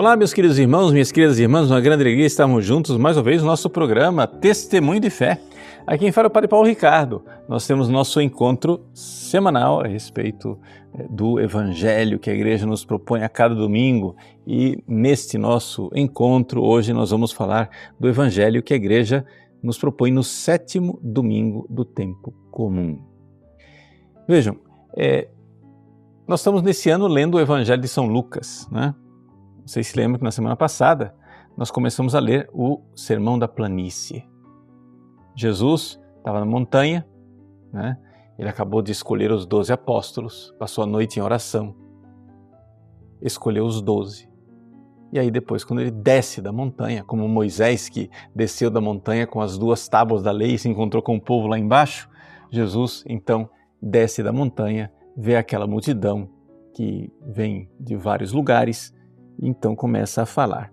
Olá, meus queridos irmãos, minhas queridas irmãs, uma grande alegria estarmos juntos mais uma vez no nosso programa Testemunho de Fé. Aqui em fala o Padre Paulo Ricardo. Nós temos nosso encontro semanal a respeito eh, do Evangelho que a igreja nos propõe a cada domingo. E neste nosso encontro, hoje nós vamos falar do Evangelho que a igreja nos propõe no sétimo domingo do tempo comum. Vejam, é, nós estamos nesse ano lendo o Evangelho de São Lucas, né? Vocês se lembram que na semana passada nós começamos a ler o Sermão da Planície. Jesus estava na montanha, né? ele acabou de escolher os doze apóstolos, passou a noite em oração, escolheu os doze. E aí depois, quando ele desce da montanha, como Moisés que desceu da montanha com as duas tábuas da lei e se encontrou com o povo lá embaixo, Jesus então desce da montanha, vê aquela multidão que vem de vários lugares então começa a falar.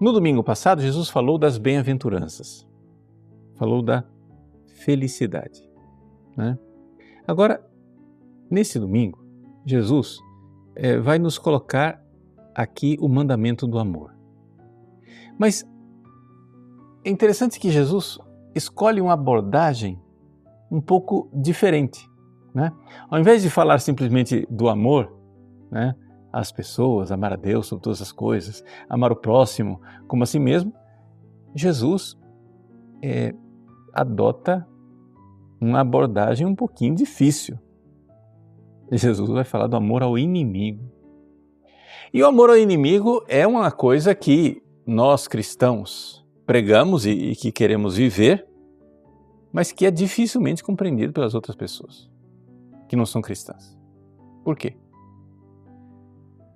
No domingo passado, Jesus falou das bem-aventuranças, falou da felicidade. Né? Agora, nesse domingo, Jesus é, vai nos colocar aqui o mandamento do amor. Mas é interessante que Jesus escolhe uma abordagem um pouco diferente. Né? Ao invés de falar simplesmente do amor, né? As pessoas, amar a Deus sobre todas as coisas, amar o próximo como a si mesmo, Jesus é, adota uma abordagem um pouquinho difícil. Jesus vai falar do amor ao inimigo. E o amor ao inimigo é uma coisa que nós cristãos pregamos e, e que queremos viver, mas que é dificilmente compreendido pelas outras pessoas que não são cristãs. Por quê?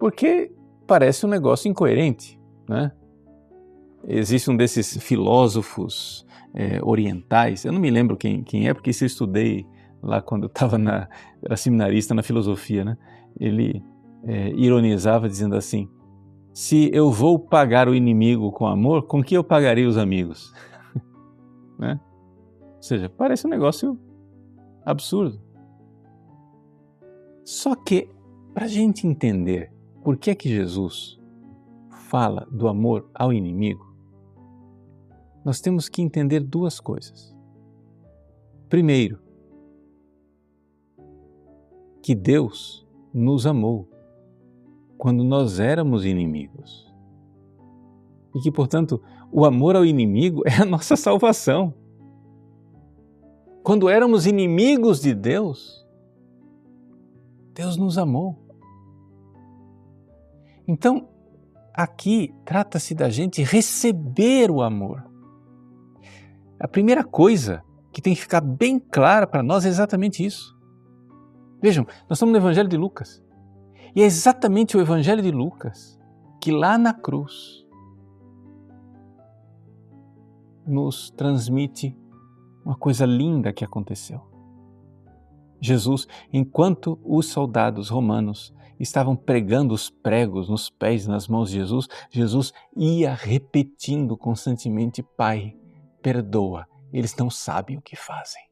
Porque parece um negócio incoerente, né? Existe um desses filósofos é, orientais, eu não me lembro quem, quem é, porque isso eu estudei lá quando eu estava na, era seminarista na filosofia, né? Ele é, ironizava dizendo assim, se eu vou pagar o inimigo com amor, com que eu pagarei os amigos? né? Ou seja, parece um negócio absurdo. Só que, para a gente entender por que é que Jesus fala do amor ao inimigo? Nós temos que entender duas coisas. Primeiro, que Deus nos amou quando nós éramos inimigos. E que, portanto, o amor ao inimigo é a nossa salvação. Quando éramos inimigos de Deus, Deus nos amou. Então, aqui trata-se da gente receber o amor. A primeira coisa que tem que ficar bem clara para nós é exatamente isso. Vejam, nós estamos no Evangelho de Lucas. E é exatamente o Evangelho de Lucas que lá na cruz nos transmite uma coisa linda que aconteceu. Jesus, enquanto os soldados romanos estavam pregando os pregos nos pés e nas mãos de Jesus, Jesus ia repetindo constantemente: Pai, perdoa, eles não sabem o que fazem.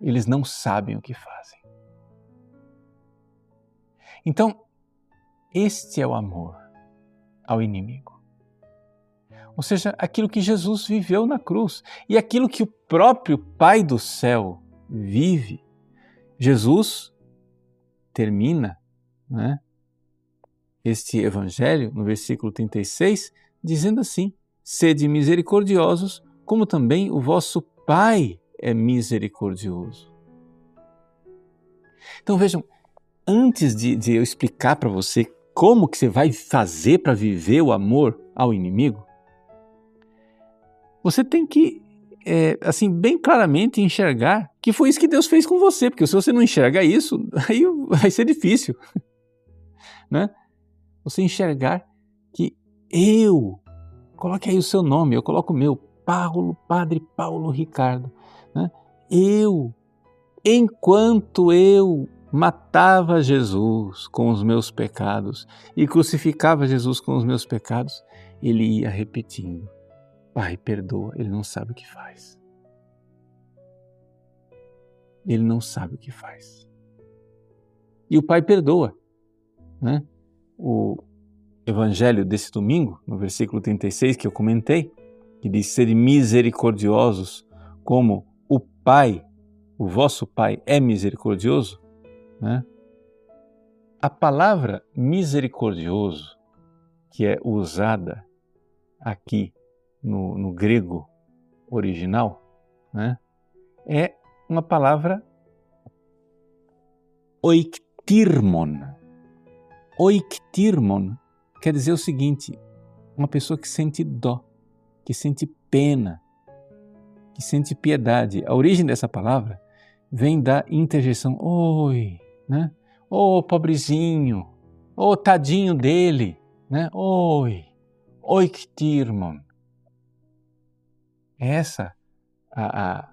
Eles não sabem o que fazem. Então, este é o amor ao inimigo. Ou seja, aquilo que Jesus viveu na cruz e aquilo que o próprio Pai do céu vive. Jesus termina né, este evangelho, no versículo 36, dizendo assim: Sede misericordiosos, como também o vosso Pai é misericordioso. Então vejam, antes de, de eu explicar para você como que você vai fazer para viver o amor ao inimigo, você tem que é, assim, bem claramente enxergar que foi isso que Deus fez com você, porque se você não enxerga isso, aí vai ser difícil, né? Você enxergar que eu, coloque aí o seu nome, eu coloco o meu, Paulo, Padre Paulo Ricardo, né? Eu, enquanto eu matava Jesus com os meus pecados e crucificava Jesus com os meus pecados, ele ia repetindo Pai, perdoa, ele não sabe o que faz. Ele não sabe o que faz. E o pai perdoa, né? o evangelho desse domingo, no versículo 36 que eu comentei, que diz: Sede misericordiosos, como o Pai, o vosso Pai, é misericordioso. Né? A palavra misericordioso, que é usada aqui no, no grego original, né? é uma palavra oiktirmon. Oiktirmon quer dizer o seguinte: uma pessoa que sente dó, que sente pena, que sente piedade. A origem dessa palavra vem da interjeição oi, né? Oh, pobrezinho, oh, tadinho dele, né? Oi, oiktirmon. Essa a, a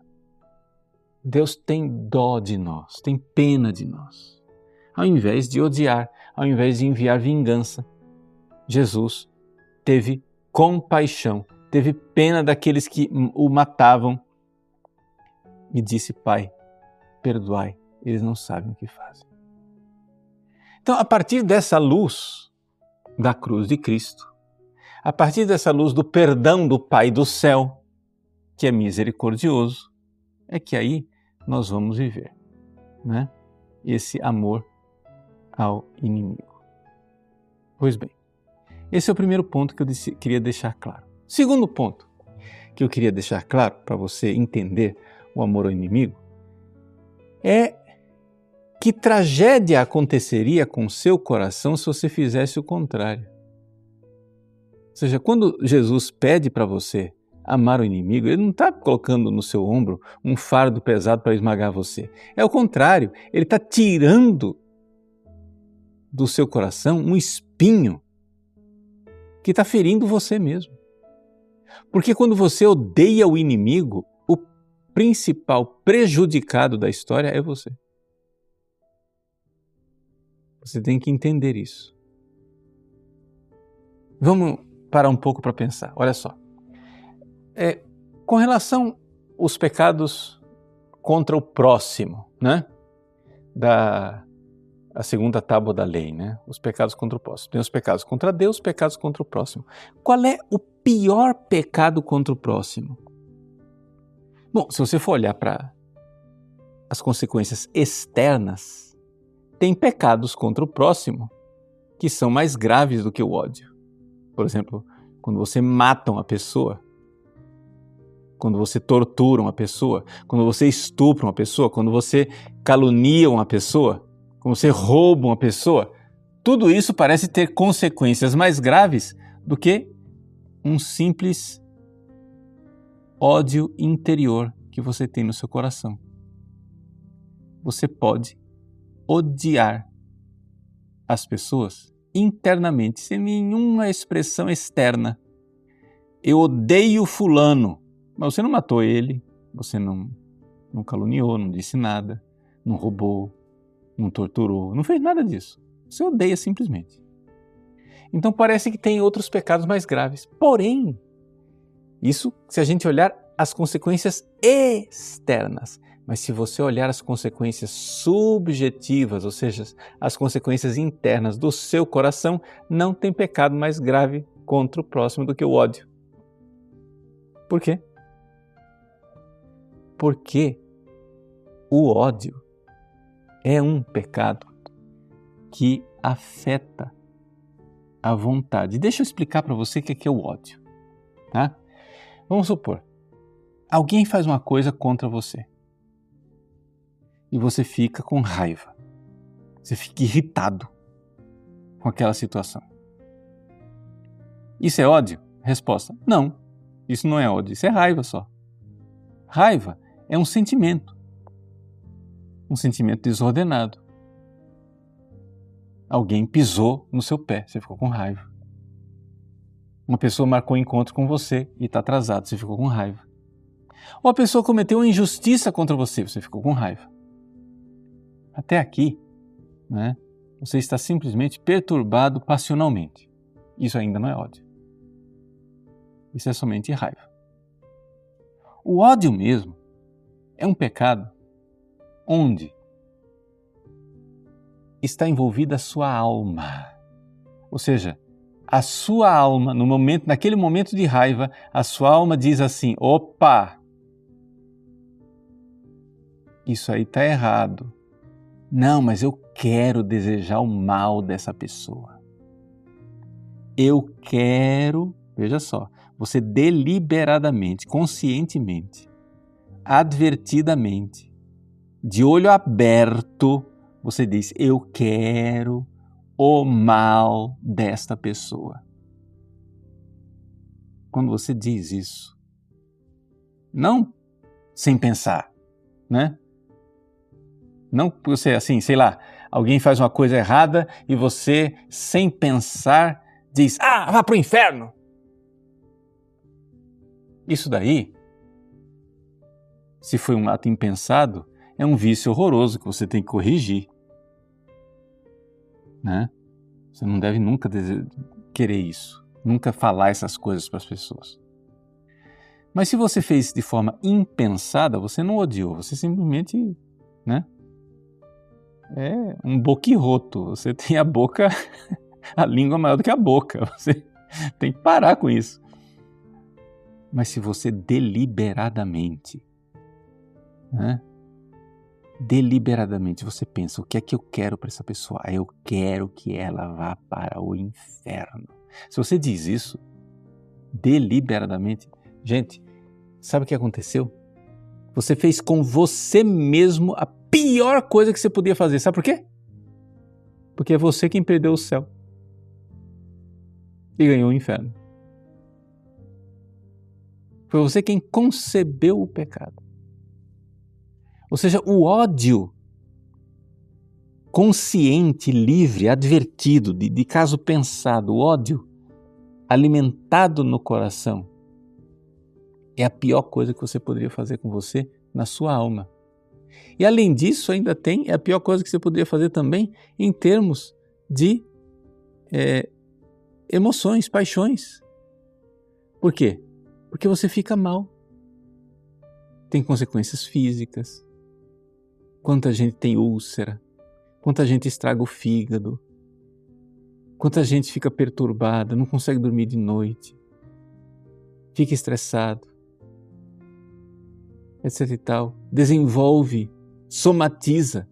Deus tem dó de nós, tem pena de nós. Ao invés de odiar, ao invés de enviar vingança, Jesus teve compaixão, teve pena daqueles que o matavam e disse: Pai, perdoai, eles não sabem o que fazem. Então, a partir dessa luz da cruz de Cristo, a partir dessa luz do perdão do Pai do céu, que é misericordioso, é que aí nós vamos viver né? esse amor ao inimigo. Pois bem, esse é o primeiro ponto que eu queria deixar claro. Segundo ponto que eu queria deixar claro para você entender o amor ao inimigo é que tragédia aconteceria com seu coração se você fizesse o contrário. Ou seja, quando Jesus pede para você amar o inimigo, ele não está colocando no seu ombro um fardo pesado para esmagar você. É o contrário, ele está tirando do seu coração um espinho que está ferindo você mesmo. Porque quando você odeia o inimigo, o principal prejudicado da história é você. Você tem que entender isso. Vamos parar um pouco para pensar. Olha só. É, com relação aos pecados contra o próximo, né? Da, a segunda tábua da lei, né? Os pecados contra o próximo. Tem os pecados contra Deus, os pecados contra o próximo. Qual é o pior pecado contra o próximo? Bom, se você for olhar para as consequências externas, tem pecados contra o próximo que são mais graves do que o ódio. Por exemplo, quando você mata uma pessoa, quando você tortura uma pessoa, quando você estupra uma pessoa, quando você calunia uma pessoa, como você rouba uma pessoa, tudo isso parece ter consequências mais graves do que um simples ódio interior que você tem no seu coração. Você pode odiar as pessoas internamente, sem nenhuma expressão externa. Eu odeio Fulano, mas você não matou ele, você não, não caluniou, não disse nada, não roubou, não torturou, não fez nada disso. Você odeia simplesmente. Então parece que tem outros pecados mais graves. Porém, isso se a gente olhar as consequências externas. Mas se você olhar as consequências subjetivas, ou seja, as consequências internas do seu coração, não tem pecado mais grave contra o próximo do que o ódio. Por quê? Porque o ódio é um pecado que afeta a vontade. Deixa eu explicar para você o que é o ódio. Tá? Vamos supor, alguém faz uma coisa contra você e você fica com raiva. Você fica irritado com aquela situação. Isso é ódio? Resposta: não. Isso não é ódio, isso é raiva só. Raiva é um sentimento um sentimento desordenado. Alguém pisou no seu pé, você ficou com raiva. Uma pessoa marcou um encontro com você e está atrasado, você ficou com raiva. Ou a pessoa cometeu uma injustiça contra você, você ficou com raiva. Até aqui, né, você está simplesmente perturbado passionalmente. Isso ainda não é ódio. Isso é somente raiva. O ódio mesmo é um pecado onde está envolvida a sua alma. Ou seja, a sua alma, no momento, naquele momento de raiva, a sua alma diz assim: opa, isso aí está errado. Não, mas eu quero desejar o mal dessa pessoa. Eu quero, veja só, você deliberadamente, conscientemente, advertidamente, de olho aberto, você diz: Eu quero o mal desta pessoa. Quando você diz isso, não sem pensar, né? Não você assim, sei lá, alguém faz uma coisa errada e você, sem pensar, diz: Ah, vá para o inferno. Isso daí, se foi um ato impensado, é um vício horroroso que você tem que corrigir. Né? Você não deve nunca querer isso, nunca falar essas coisas para as pessoas. Mas se você fez de forma impensada, você não odiou, você simplesmente, né? É um boquirroto. Você tem a boca, a língua maior do que a boca. Você tem que parar com isso. Mas se você deliberadamente, né? Deliberadamente você pensa: o que é que eu quero para essa pessoa? Eu quero que ela vá para o inferno. Se você diz isso deliberadamente, gente, sabe o que aconteceu? Você fez com você mesmo a pior coisa que você podia fazer. Sabe por quê? Porque é você quem perdeu o céu e ganhou o inferno. Foi você quem concebeu o pecado. Ou seja, o ódio consciente, livre, advertido, de, de caso pensado, o ódio alimentado no coração é a pior coisa que você poderia fazer com você na sua alma. E além disso, ainda tem, é a pior coisa que você poderia fazer também em termos de é, emoções, paixões. Por quê? Porque você fica mal. Tem consequências físicas. Quanta gente tem úlcera, quanta gente estraga o fígado, quanta gente fica perturbada, não consegue dormir de noite, fica estressado, etc e tal. Desenvolve, somatiza,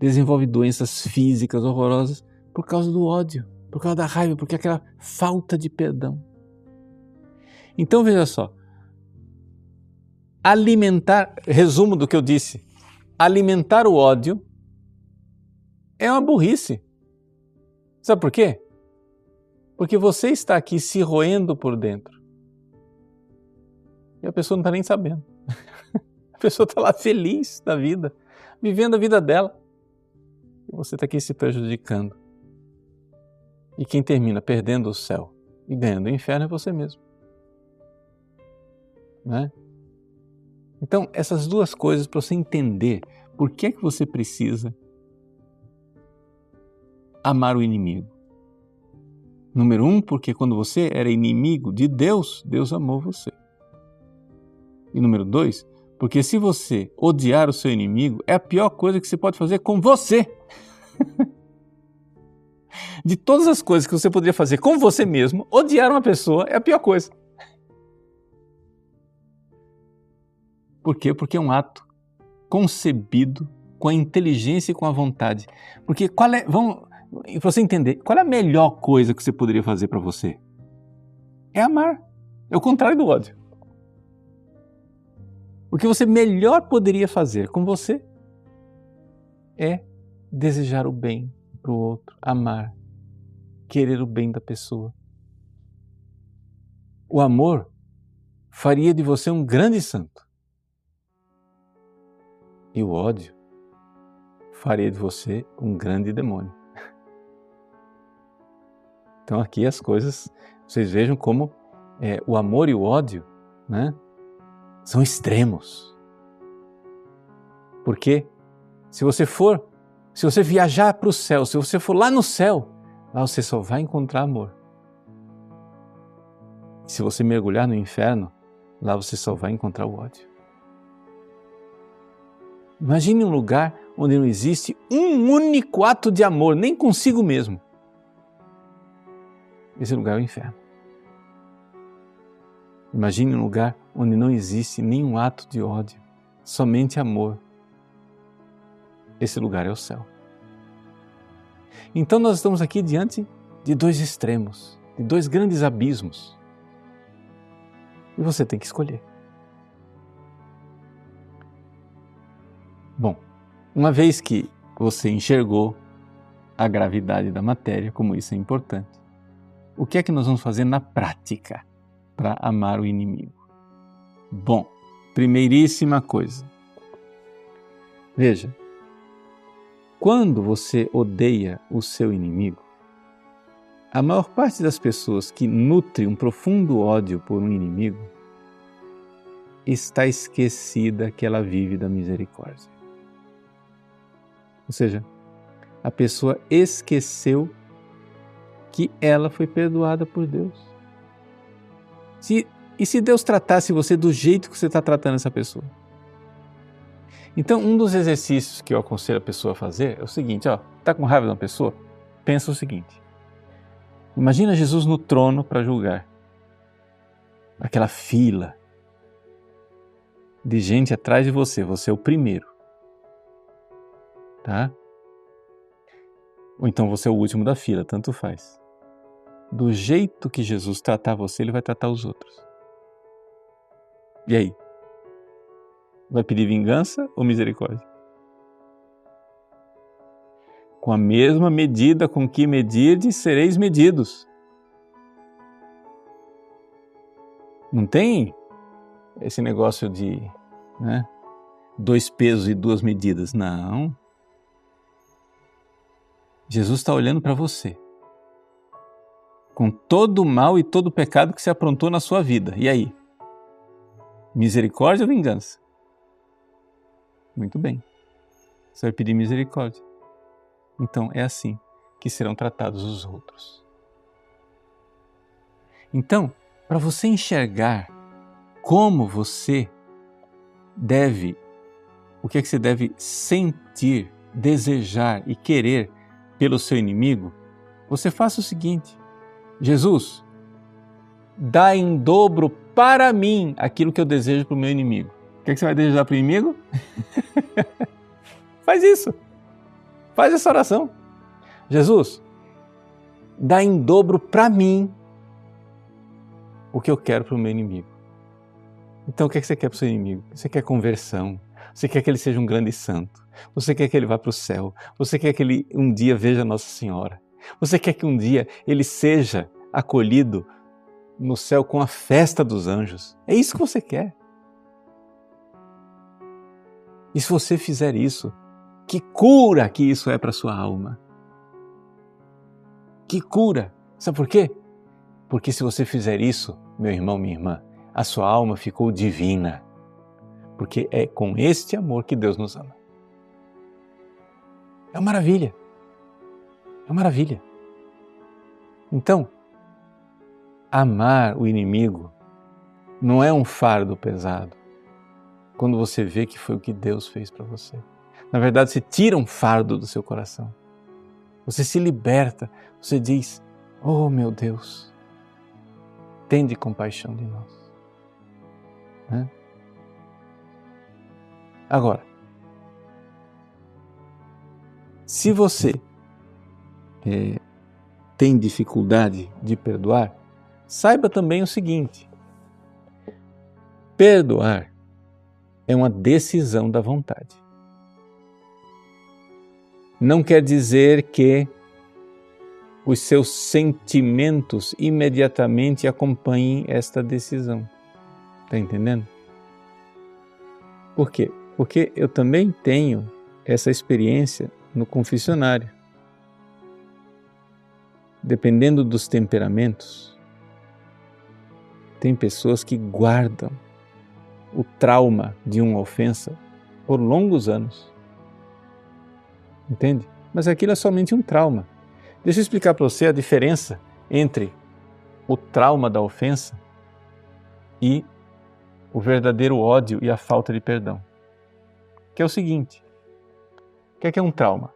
desenvolve doenças físicas horrorosas por causa do ódio, por causa da raiva, porque é aquela falta de perdão. Então veja só, alimentar, resumo do que eu disse, alimentar o ódio é uma burrice. Sabe por quê? Porque você está aqui se roendo por dentro. E a pessoa não está nem sabendo. A pessoa está lá feliz da vida, vivendo a vida dela. E você está aqui se prejudicando. E quem termina perdendo o céu e ganhando o inferno é você mesmo. Né? Então, essas duas coisas para você entender por que é que você precisa amar o inimigo. Número um, porque quando você era inimigo de Deus, Deus amou você. E número dois, porque se você odiar o seu inimigo, é a pior coisa que você pode fazer com você. de todas as coisas que você poderia fazer com você mesmo, odiar uma pessoa é a pior coisa. Por quê? Porque é um ato concebido com a inteligência e com a vontade. Porque qual é, vamos, para você entender, qual é a melhor coisa que você poderia fazer para você? É amar. É o contrário do ódio. O que você melhor poderia fazer com você é desejar o bem para o outro, amar, querer o bem da pessoa. O amor faria de você um grande santo e o ódio faria de você um grande demônio. Então aqui as coisas, vocês vejam como é, o amor e o ódio, né, são extremos. Porque se você for, se você viajar para o céu, se você for lá no céu, lá você só vai encontrar amor. Se você mergulhar no inferno, lá você só vai encontrar o ódio. Imagine um lugar onde não existe um único ato de amor, nem consigo mesmo. Esse lugar é o inferno. Imagine um lugar onde não existe nenhum ato de ódio, somente amor. Esse lugar é o céu. Então nós estamos aqui diante de dois extremos, de dois grandes abismos. E você tem que escolher. Bom, uma vez que você enxergou a gravidade da matéria, como isso é importante, o que é que nós vamos fazer na prática para amar o inimigo? Bom, primeiríssima coisa. Veja, quando você odeia o seu inimigo, a maior parte das pessoas que nutre um profundo ódio por um inimigo está esquecida que ela vive da misericórdia. Ou seja, a pessoa esqueceu que ela foi perdoada por Deus. Se, e se Deus tratasse você do jeito que você está tratando essa pessoa? Então, um dos exercícios que eu aconselho a pessoa a fazer é o seguinte: ó, tá com raiva de uma pessoa? Pensa o seguinte: imagina Jesus no trono para julgar, aquela fila de gente atrás de você, você é o primeiro, tá? Ou então você é o último da fila, tanto faz. Do jeito que Jesus tratar você, ele vai tratar os outros. E aí? Vai pedir vingança ou misericórdia? Com a mesma medida com que medirdes, sereis medidos. Não tem esse negócio de né, dois pesos e duas medidas. Não. Jesus está olhando para você. Com todo o mal e todo o pecado que se aprontou na sua vida. E aí? Misericórdia ou vingança? Muito bem. Você vai pedir misericórdia. Então é assim que serão tratados os outros. Então, para você enxergar como você deve, o que é que você deve sentir, desejar e querer pelo seu inimigo, você faça o seguinte: Jesus, dá em dobro para mim aquilo que eu desejo para o meu inimigo. O que, é que você vai desejar para o inimigo? Faz isso. Faz essa oração. Jesus, dá em dobro para mim o que eu quero para o meu inimigo. Então, o que, é que você quer para o seu inimigo? Você quer conversão. Você quer que ele seja um grande santo. Você quer que ele vá para o céu. Você quer que ele um dia veja Nossa Senhora. Você quer que um dia ele seja acolhido no céu com a festa dos anjos. É isso que você quer. E se você fizer isso, que cura que isso é para sua alma. Que cura. Sabe por quê? Porque se você fizer isso, meu irmão, minha irmã, a sua alma ficou divina. Porque é com este amor que Deus nos ama. É uma maravilha. É uma maravilha. Então, amar o inimigo não é um fardo pesado quando você vê que foi o que Deus fez para você. Na verdade, você tira um fardo do seu coração. Você se liberta. Você diz: Oh meu Deus, tende compaixão de nós. Né? Agora, se você é, tem dificuldade de perdoar, saiba também o seguinte: perdoar é uma decisão da vontade. Não quer dizer que os seus sentimentos imediatamente acompanhem esta decisão. Está entendendo? Por quê? Porque eu também tenho essa experiência no confessionário. Dependendo dos temperamentos, tem pessoas que guardam o trauma de uma ofensa por longos anos. Entende? Mas aquilo é somente um trauma. Deixa eu explicar para você a diferença entre o trauma da ofensa e o verdadeiro ódio e a falta de perdão. Que é o seguinte: o que é, que é um trauma?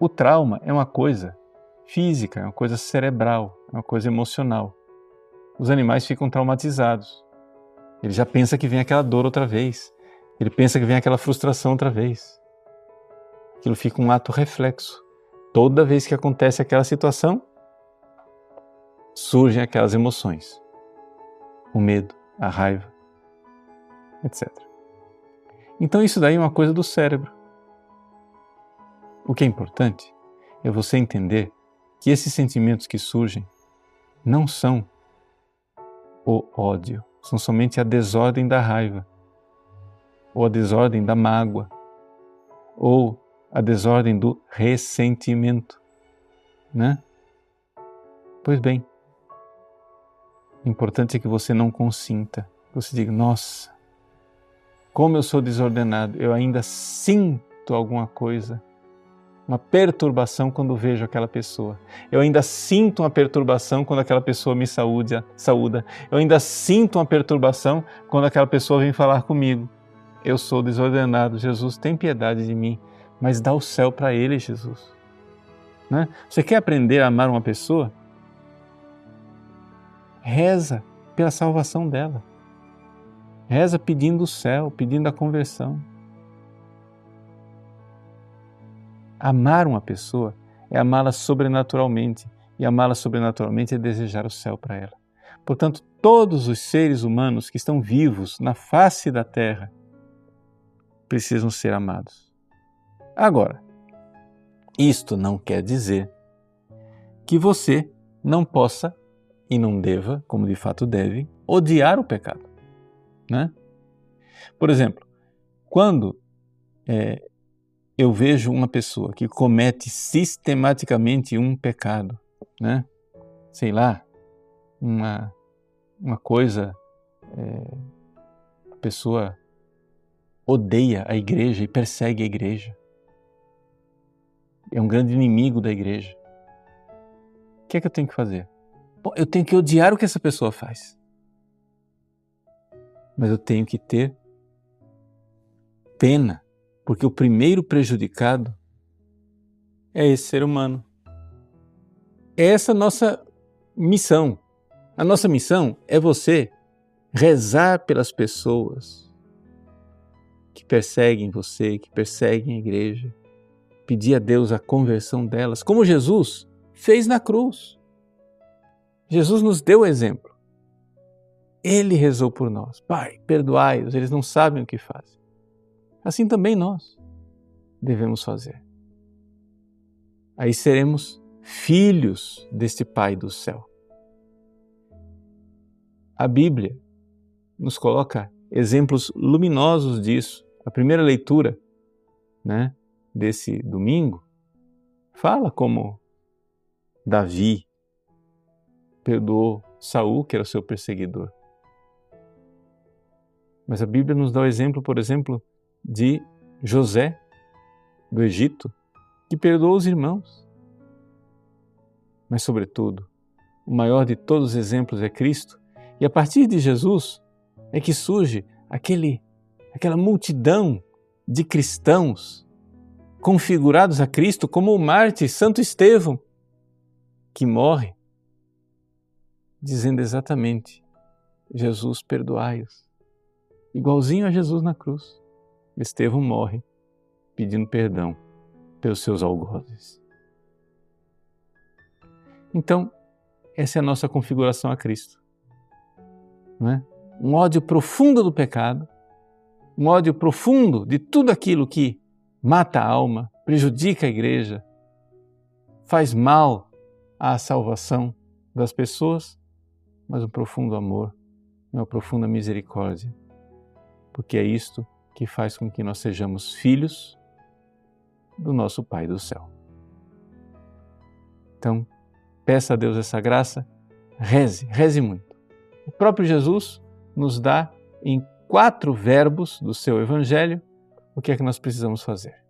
O trauma é uma coisa física, é uma coisa cerebral. é uma coisa emocional. Os animais ficam traumatizados. Ele já pensa que vem aquela dor outra vez. Ele pensa que vem aquela frustração outra vez. Aquilo fica um ato reflexo. Toda vez que acontece aquela situação, surgem aquelas emoções. O medo, a raiva, etc. Então isso daí é uma coisa do cérebro. O que é importante é você entender que esses sentimentos que surgem não são o ódio, são somente a desordem da raiva, ou a desordem da mágoa, ou a desordem do ressentimento, né? Pois bem, o importante é que você não consinta, você diga: "Nossa, como eu sou desordenado, eu ainda sinto alguma coisa uma perturbação quando vejo aquela pessoa. Eu ainda sinto uma perturbação quando aquela pessoa me saúda. Eu ainda sinto uma perturbação quando aquela pessoa vem falar comigo. Eu sou desordenado, Jesus, tem piedade de mim, mas dá o céu para ele, Jesus. Né? Você quer aprender a amar uma pessoa? Reza pela salvação dela. Reza pedindo o céu, pedindo a conversão. Amar uma pessoa é amá-la sobrenaturalmente, e amá-la sobrenaturalmente é desejar o céu para ela. Portanto, todos os seres humanos que estão vivos na face da terra precisam ser amados. Agora, isto não quer dizer que você não possa e não deva, como de fato deve, odiar o pecado. Né? Por exemplo, quando é, eu vejo uma pessoa que comete sistematicamente um pecado, né? Sei lá, uma, uma coisa, é, a pessoa odeia a igreja e persegue a igreja. É um grande inimigo da igreja. O que é que eu tenho que fazer? Bom, eu tenho que odiar o que essa pessoa faz. Mas eu tenho que ter pena porque o primeiro prejudicado é esse ser humano. É essa nossa missão. A nossa missão é você rezar pelas pessoas que perseguem você, que perseguem a igreja, pedir a Deus a conversão delas, como Jesus fez na cruz. Jesus nos deu o exemplo. Ele rezou por nós. Pai, perdoai-os, eles não sabem o que fazem assim também nós devemos fazer. Aí seremos filhos deste Pai do céu. A Bíblia nos coloca exemplos luminosos disso. A primeira leitura né, desse domingo fala como Davi perdoou Saul, que era seu perseguidor. Mas a Bíblia nos dá o exemplo, por exemplo, de José do Egito, que perdoou os irmãos. Mas, sobretudo, o maior de todos os exemplos é Cristo, e a partir de Jesus é que surge aquele, aquela multidão de cristãos configurados a Cristo como o mártir Santo Estevão, que morre dizendo exatamente: Jesus, perdoai-os. Igualzinho a Jesus na cruz. Estevão morre pedindo perdão pelos seus algozes. Então, essa é a nossa configuração a Cristo. Não é? Um ódio profundo do pecado, um ódio profundo de tudo aquilo que mata a alma, prejudica a igreja, faz mal à salvação das pessoas, mas um profundo amor, uma profunda misericórdia, porque é isto que faz com que nós sejamos filhos do nosso Pai do céu. Então, peça a Deus essa graça, reze, reze muito. O próprio Jesus nos dá em quatro verbos do seu Evangelho o que é que nós precisamos fazer.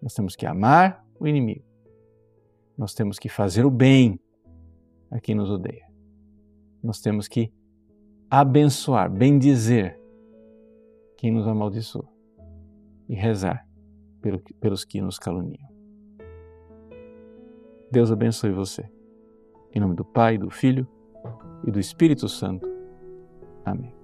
Nós temos que amar o inimigo. Nós temos que fazer o bem a quem nos odeia. Nós temos que abençoar, bendizer quem nos amaldiçoa e rezar pelos que nos caluniam. Deus abençoe você. Em nome do Pai, do Filho e do Espírito Santo. Amém.